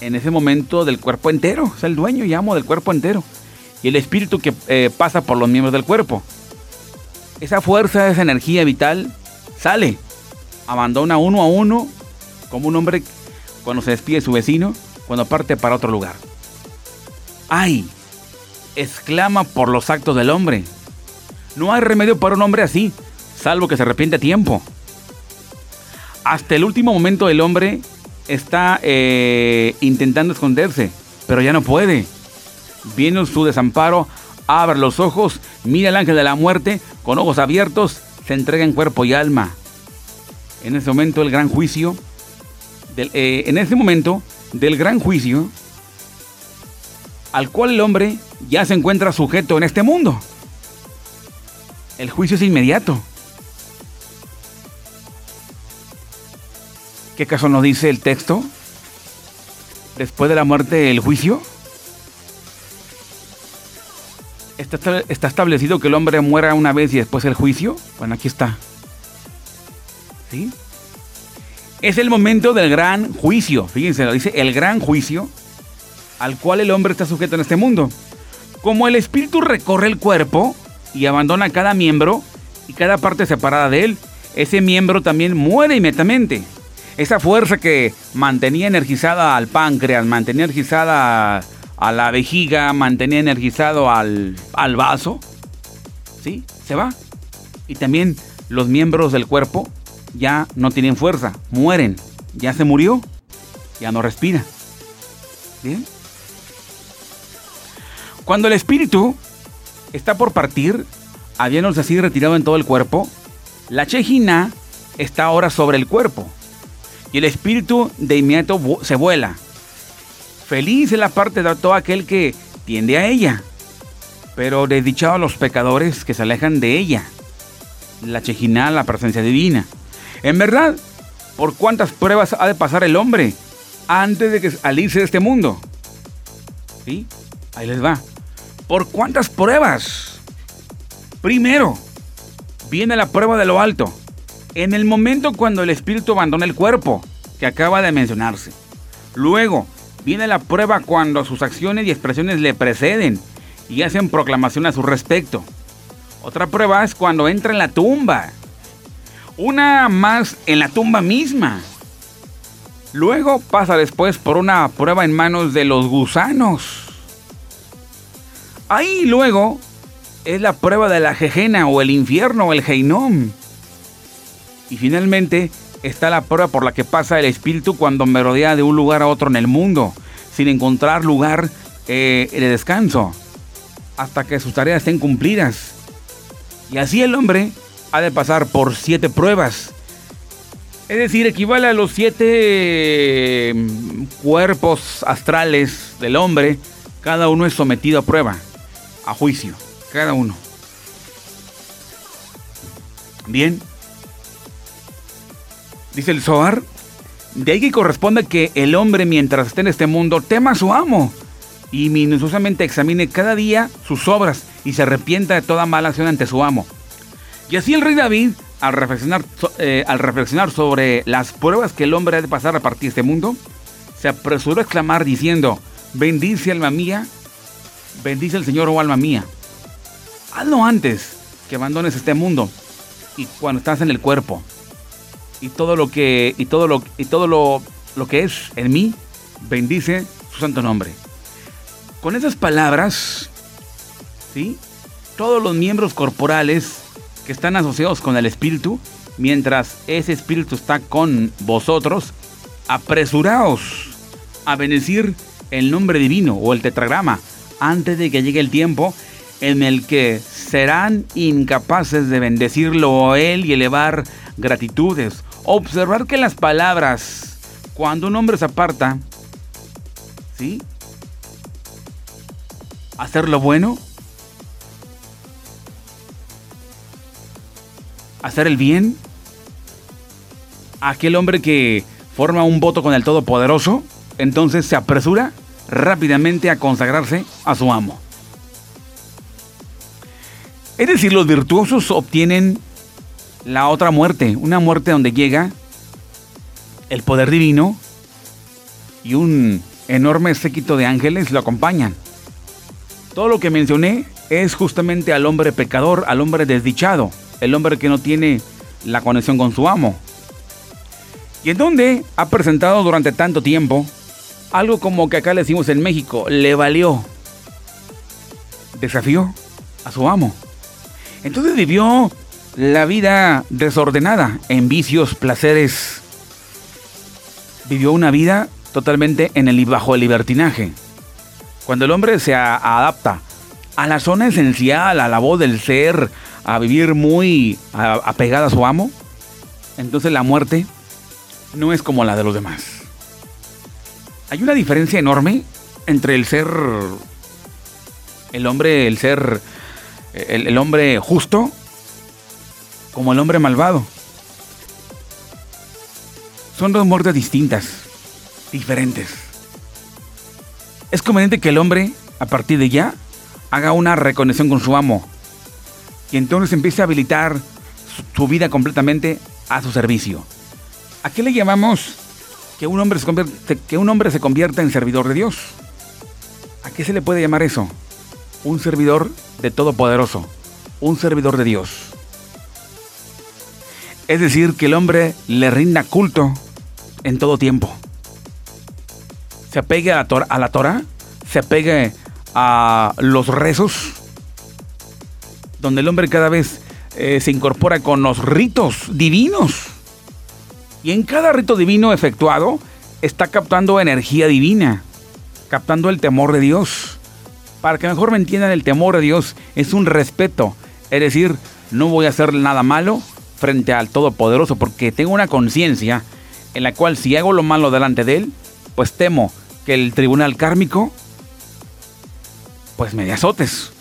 A: en ese momento del cuerpo entero. Es el dueño y amo del cuerpo entero. Y el espíritu que eh, pasa por los miembros del cuerpo esa fuerza, esa energía vital sale, abandona uno a uno, como un hombre cuando se despide de su vecino, cuando parte para otro lugar. ¡Ay! Exclama por los actos del hombre. No hay remedio para un hombre así, salvo que se arrepiente a tiempo. Hasta el último momento el hombre está eh, intentando esconderse, pero ya no puede. Viene su desamparo abre los ojos, mira al ángel de la muerte, con ojos abiertos, se entrega en cuerpo y alma. En ese momento el gran juicio, eh, en ese momento del gran juicio, al cual el hombre ya se encuentra sujeto en este mundo. El juicio es inmediato. ¿Qué caso nos dice el texto? Después de la muerte, el juicio. ¿Está, ¿Está establecido que el hombre muera una vez y después el juicio? Bueno, aquí está. ¿Sí? Es el momento del gran juicio. Fíjense, lo dice el gran juicio al cual el hombre está sujeto en este mundo. Como el espíritu recorre el cuerpo y abandona cada miembro y cada parte separada de él, ese miembro también muere inmediatamente. Esa fuerza que mantenía energizada al páncreas, mantenía energizada a la vejiga, mantenía energizado al, al vaso, ¿sí? Se va. Y también los miembros del cuerpo ya no tienen fuerza, mueren. Ya se murió, ya no respira. ¿Bien? Cuando el espíritu está por partir, habiéndose así retirado en todo el cuerpo, la chejina está ahora sobre el cuerpo. Y el espíritu de inmediato se vuela. Feliz es la parte de todo aquel que tiende a ella. Pero desdichado a los pecadores que se alejan de ella. La chejina, la presencia divina. En verdad, ¿por cuántas pruebas ha de pasar el hombre antes de que salirse de este mundo? ¿Sí? Ahí les va. ¿Por cuántas pruebas? Primero, viene la prueba de lo alto. En el momento cuando el espíritu abandona el cuerpo, que acaba de mencionarse. Luego, viene la prueba cuando sus acciones y expresiones le preceden y hacen proclamación a su respecto. Otra prueba es cuando entra en la tumba una más en la tumba misma. Luego pasa después por una prueba en manos de los gusanos. Ahí luego es la prueba de la jejena o el infierno o el geinom. Y finalmente está la prueba por la que pasa el espíritu cuando merodea de un lugar a otro en el mundo, sin encontrar lugar eh, de descanso, hasta que sus tareas estén cumplidas. Y así el hombre ha de pasar por siete pruebas. Es decir, equivale a los siete mm, cuerpos astrales del hombre. Cada uno es sometido a prueba, a juicio, cada uno. Bien. Dice el Zohar, de ahí que corresponde que el hombre mientras esté en este mundo tema a su amo y minuciosamente examine cada día sus obras y se arrepienta de toda mala acción ante su amo. Y así el rey David, al reflexionar, eh, al reflexionar sobre las pruebas que el hombre ha de pasar a partir de este mundo, se apresuró a exclamar diciendo, bendice alma mía, bendice el Señor, oh alma mía. Hazlo antes que abandones este mundo y cuando estás en el cuerpo y todo lo que y todo lo y todo lo, lo que es en mí bendice su santo nombre. Con esas palabras, ¿sí? Todos los miembros corporales que están asociados con el Espíritu, mientras ese Espíritu está con vosotros, apresuraos a bendecir el nombre divino o el tetragrama antes de que llegue el tiempo en el que serán incapaces de bendecirlo a él y elevar gratitudes. Observar que las palabras, cuando un hombre se aparta, ¿sí? Hacer lo bueno hacer el bien? Aquel hombre que forma un voto con el Todopoderoso, entonces se apresura rápidamente a consagrarse a su amo. Es decir, los virtuosos obtienen la otra muerte, una muerte donde llega el poder divino y un enorme séquito de ángeles lo acompañan. Todo lo que mencioné es justamente al hombre pecador, al hombre desdichado, el hombre que no tiene la conexión con su amo. Y en donde ha presentado durante tanto tiempo algo como que acá le decimos en México, le valió. Desafió a su amo. Entonces vivió la vida desordenada en vicios, placeres. Vivió una vida totalmente en el, bajo el libertinaje. Cuando el hombre se adapta a la zona esencial, a la voz del ser, a vivir muy apegada a su amo, entonces la muerte no es como la de los demás. Hay una diferencia enorme entre el ser, el hombre, el ser, el, hombre justo, como el hombre malvado. Son dos muertes distintas, diferentes. Es conveniente que el hombre, a partir de ya, haga una reconexión con su amo y entonces empiece a habilitar su, vida completamente a su servicio. ¿A qué le llamamos que un, hombre se que un hombre se convierta en servidor de Dios? ¿A qué se le puede llamar eso? Un servidor de Todopoderoso, un servidor de Dios. Es decir, que el hombre le rinda culto en todo tiempo. Se apegue a la, a la Torah, se apegue a los rezos, donde el hombre cada vez eh, se incorpora con los ritos divinos. Y en cada rito divino efectuado está captando energía divina, captando el temor de Dios. Para que mejor me entiendan, el temor de Dios es un respeto. Es decir, no voy a hacer nada malo frente al Todopoderoso porque tengo una conciencia en la cual si hago lo malo delante de Él, pues temo que el tribunal kármico pues me dé azotes.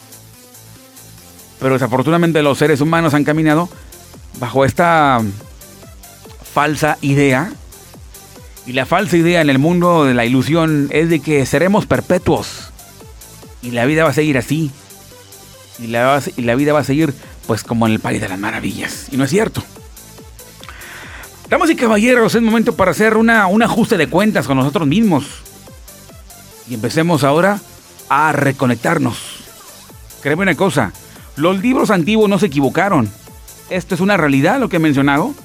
A: Pero desafortunadamente los seres humanos han caminado bajo esta falsa idea. Y la falsa idea en el mundo de la ilusión es de que seremos perpetuos. Y la vida va a seguir así. Y la, vida va a seguir pues como en el país de las maravillas. Y no es cierto. Damas y caballeros, es momento para hacer una, un ajuste de cuentas con nosotros mismos. Y empecemos ahora a reconectarnos. Créeme una cosa, los libros antiguos no se equivocaron. Esto es una realidad lo que he mencionado.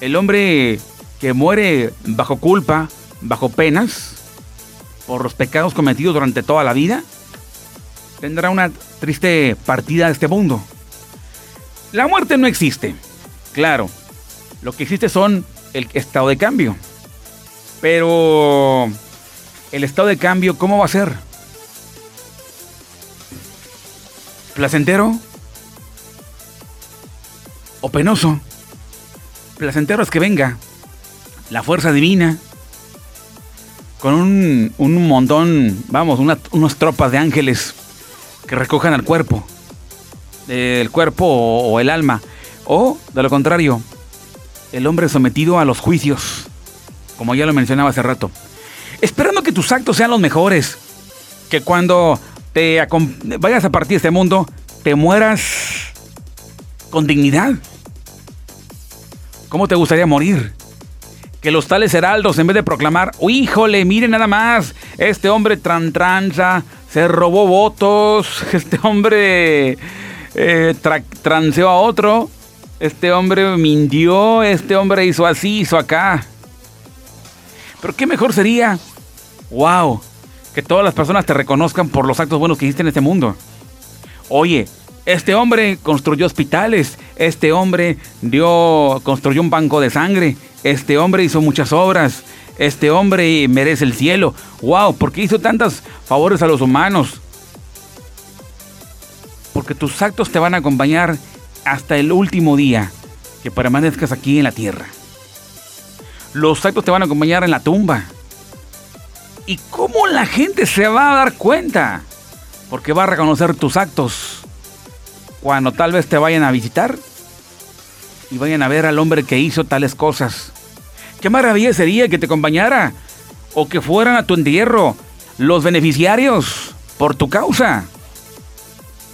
A: El hombre que muere bajo culpa, bajo penas, por los pecados cometidos durante toda la vida, tendrá una triste partida de este mundo. La muerte no existe, claro. Lo que existe son el estado de cambio. Pero el estado de cambio, ¿cómo va a ser? ¿Placentero? ¿O penoso? Placentero es que venga la fuerza divina con un, un montón, vamos, unas tropas de ángeles que recojan al cuerpo, el cuerpo o el alma, o de lo contrario, el hombre sometido a los juicios, como ya lo mencionaba hace rato, esperando que tus actos sean los mejores, que cuando te vayas a partir de este mundo, te mueras con dignidad. ¿Cómo te gustaría morir? Que los tales heraldos, en vez de proclamar, híjole, mire nada más, este hombre tran tranza, se robó votos, este hombre eh, transeó a otro, este hombre mintió, este hombre hizo así, hizo acá. Pero qué mejor sería, wow, que todas las personas te reconozcan por los actos buenos que hiciste en este mundo. Oye, este hombre construyó hospitales, este hombre dio, construyó un banco de sangre, este hombre hizo muchas obras, este hombre merece el cielo. ¡Wow! ¿Por qué hizo tantos favores a los humanos? Porque tus actos te van a acompañar hasta el último día que permanezcas aquí en la tierra. Los actos te van a acompañar en la tumba. ¿Y cómo la gente se va a dar cuenta? Porque va a reconocer tus actos cuando tal vez te vayan a visitar y vayan a ver al hombre que hizo tales cosas. Qué maravilla sería que te acompañara o que fueran a tu entierro los beneficiarios por tu causa.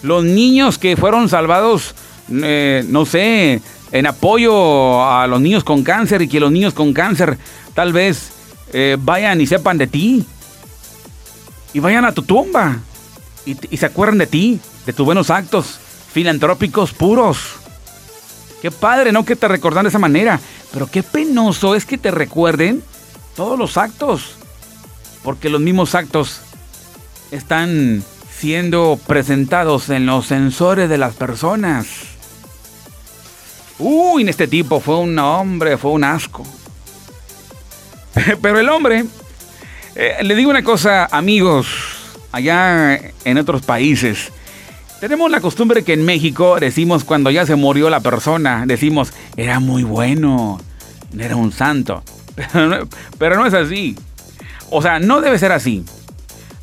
A: Los niños que fueron salvados, eh, no sé, en apoyo a los niños con cáncer y que los niños con cáncer tal vez eh, vayan y sepan de ti. Y vayan a tu tumba. Y, se acuerdan de ti, de tus buenos actos filantrópicos puros. Qué padre, ¿no? Que te recordan de esa manera. Pero qué penoso es que te recuerden todos los actos. Porque los mismos actos están siendo presentados en los sensores de las personas. Uy, en este tipo fue un hombre, fue un asco. Pero el hombre, eh, le digo una cosa, amigos, allá en otros países, tenemos la costumbre que en México decimos cuando ya se murió la persona, decimos, era muy bueno, era un santo. Pero no, es así. O sea, no debe ser así.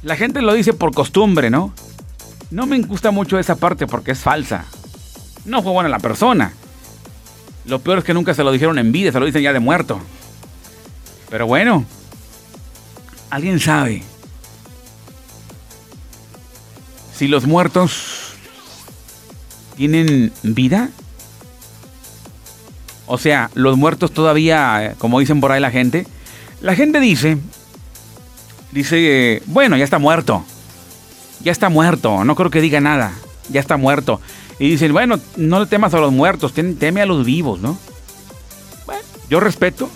A: La gente lo dice por costumbre, ¿no? No me gusta mucho esa parte porque es falsa. No fue buena la persona. Lo peor es que nunca se lo dijeron en vida, se lo dicen ya de muerto. Pero bueno, alguien sabe si los muertos tienen vida. O sea, los muertos todavía, como dicen por ahí la gente, la gente dice, dice, bueno, ya está muerto, ya está muerto, no creo que diga nada, ya está muerto. Y dicen, bueno, no le temas a los muertos, teme a los vivos, ¿no? Bueno, yo respeto,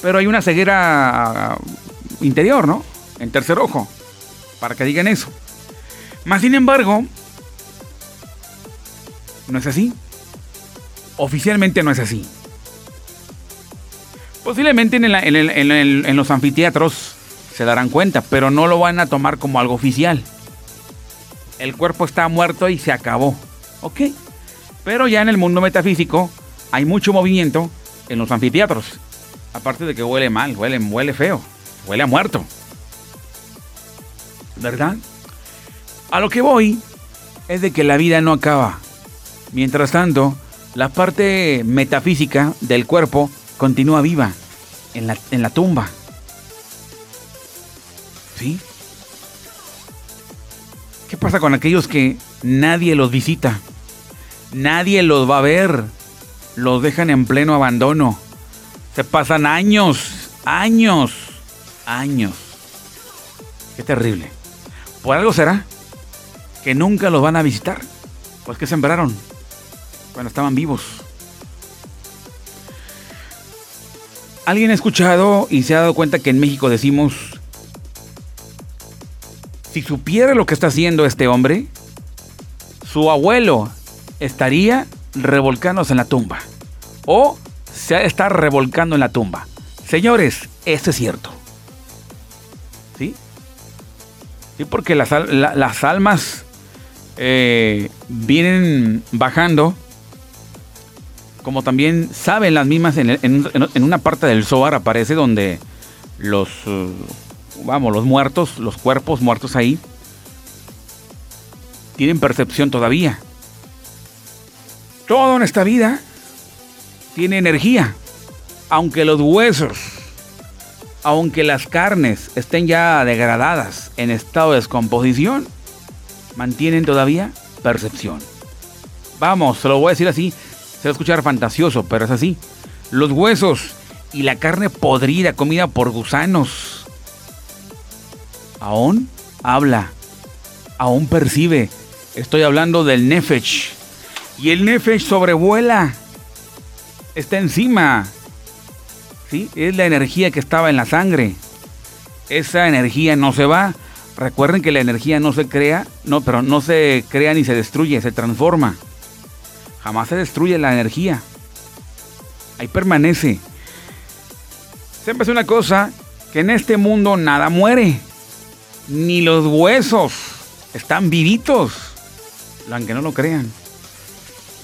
A: pero hay una ceguera interior, ¿no? En tercer ojo, para que digan eso. Más sin embargo, no es así. Oficialmente no es así. Posiblemente en, los anfiteatros se darán cuenta, pero no lo van a tomar como algo oficial. El cuerpo está muerto y se acabó. ¿Ok? Pero ya en el mundo metafísico hay mucho movimiento en los anfiteatros. Aparte de que huele mal, huele, huele feo, huele a muerto. ¿Verdad? A lo que voy es de que la vida no acaba. Mientras tanto, la parte metafísica del cuerpo continúa viva en la, en la tumba. ¿Sí? ¿Qué pasa con aquellos que nadie los visita? Nadie los va a ver. Los dejan en pleno abandono. Se pasan años, años, años. Qué terrible. Por algo será que nunca los van a visitar. Pues que sembraron cuando estaban vivos. ¿Alguien ha escuchado y se ha dado cuenta que en México decimos, si supiera lo que está haciendo este hombre, su abuelo estaría revolcándose en la tumba? O se está revolcando en la tumba. Señores, esto es cierto. ¿Sí? Sí, porque las, las almas eh, vienen bajando como también saben las mismas, en, una parte del Zohar aparece donde los, uh, vamos, los muertos, los cuerpos muertos ahí, tienen percepción todavía. Todo en esta vida tiene energía, aunque los huesos, aunque las carnes estén ya degradadas en estado de descomposición, mantienen todavía percepción. Vamos, se lo voy a decir así, se va a escuchar fantasioso, pero es así. Los huesos y la carne podrida comida por gusanos. Aún habla, aún percibe. Estoy hablando del Nefesh. Y el Nefesh sobrevuela. Está encima. ¿Sí? Es la energía que estaba en la sangre. Esa energía no se va. Recuerden que la energía no se crea, no, pero no se crea ni se destruye, se transforma. Jamás se destruye la energía. Ahí permanece. Siempre es una cosa que en este mundo nada muere. Ni los huesos están vivitos. Aunque no lo crean.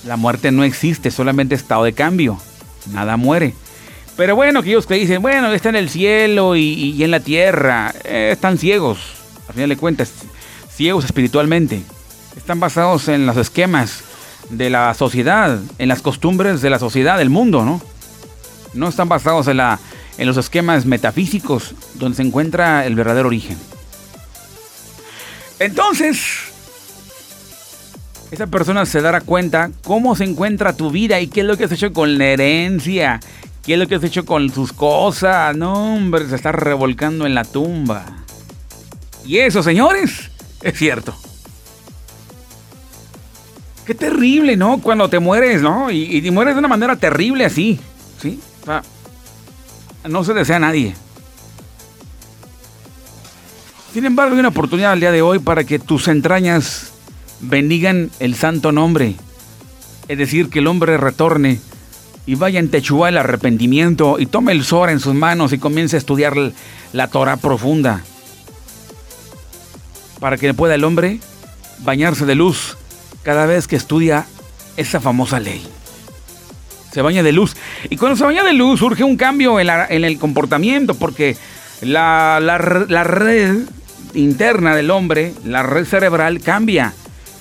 A: La muerte no existe, solamente estado de cambio. Nada muere. Pero bueno, aquellos que dicen, bueno, está en el cielo y, en la tierra, eh, están ciegos. Al final de cuentas, ciegos espiritualmente. Están basados en los esquemas de la sociedad, en las costumbres de la sociedad, del mundo, ¿no? No están basados en, la, en los esquemas metafísicos donde se encuentra el verdadero origen. Entonces, esa persona se dará cuenta cómo se encuentra tu vida y qué es lo que has hecho con la herencia, qué es lo que has hecho con tus cosas. No, hombre, se está revolcando en la tumba. Y eso, señores, es cierto. Qué terrible, ¿no? Cuando te mueres, ¿no? Y, mueres de una manera terrible así, ¿sí? O sea, no se desea a nadie. Sin embargo, hay una oportunidad al día de hoy para que tus entrañas bendigan el santo nombre. Es decir, que el hombre retorne y vaya en Techubá el arrepentimiento y tome el Zohar en sus manos y comience a estudiar la Torah profunda. Para que pueda el hombre bañarse de luz cada vez que estudia esa famosa ley. Se baña de luz. Y cuando se baña de luz surge un cambio en, el comportamiento, porque la, red interna del hombre, la red cerebral cambia.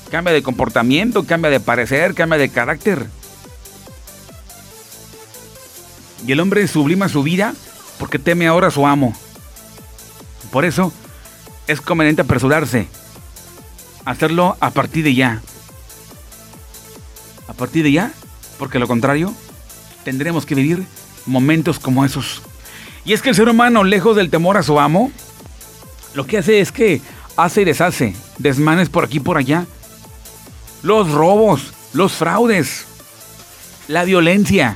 A: Cambia de comportamiento, cambia de parecer, cambia de carácter. Y el hombre sublima su vida porque teme ahora a su amo. Por eso es conveniente apresurarse hacerlo a partir de ya. A partir de ya, porque lo contrario, tendremos que vivir momentos como esos. Y es que el ser humano, lejos del temor a su amo, lo que hace es que hace y deshace, desmanes por aquí y por allá. Los robos, los fraudes, la violencia,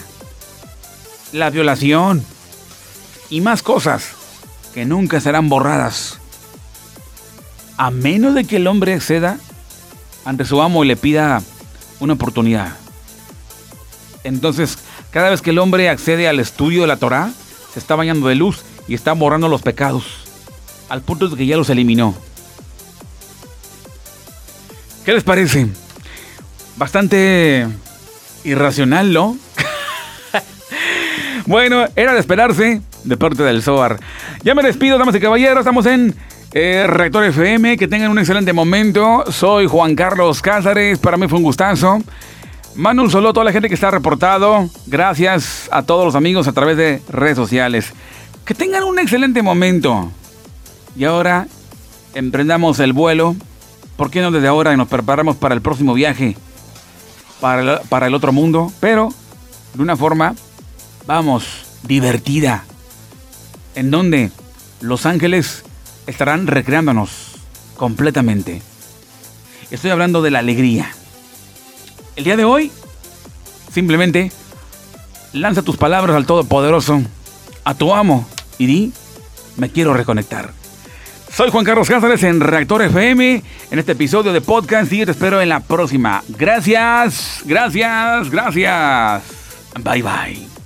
A: la violación y más cosas que nunca serán borradas. A menos de que el hombre acceda ante su amo y le pida una oportunidad. Entonces, cada vez que el hombre accede al estudio de la Torah, se está bañando de luz y está borrando los pecados, al punto de que ya los eliminó. ¿Qué les parece? Bastante irracional, ¿no? bueno, era de esperarse de parte del Zohar. Ya me despido, damas y caballeros. Estamos en eh, Rector FM. Que tengan un excelente momento. Soy Juan Carlos Cázares. Para mí fue un gustazo. Mando un saludo a toda la gente que está reportado. Gracias a todos los amigos a través de redes sociales. Que tengan un excelente momento. Y ahora emprendamos el vuelo. ¿Por qué no desde ahora nos preparamos para el próximo viaje? Para el, para el otro mundo. Pero de una forma, vamos, divertida. En donde los ángeles estarán recreándonos completamente. Estoy hablando de la alegría. El día de hoy, simplemente lanza tus palabras al Todopoderoso, a tu amo, y di, me quiero reconectar. Soy Juan Carlos Cáceres en Reactor FM, en este episodio de podcast y te espero en la próxima. Gracias, gracias, gracias. Bye bye.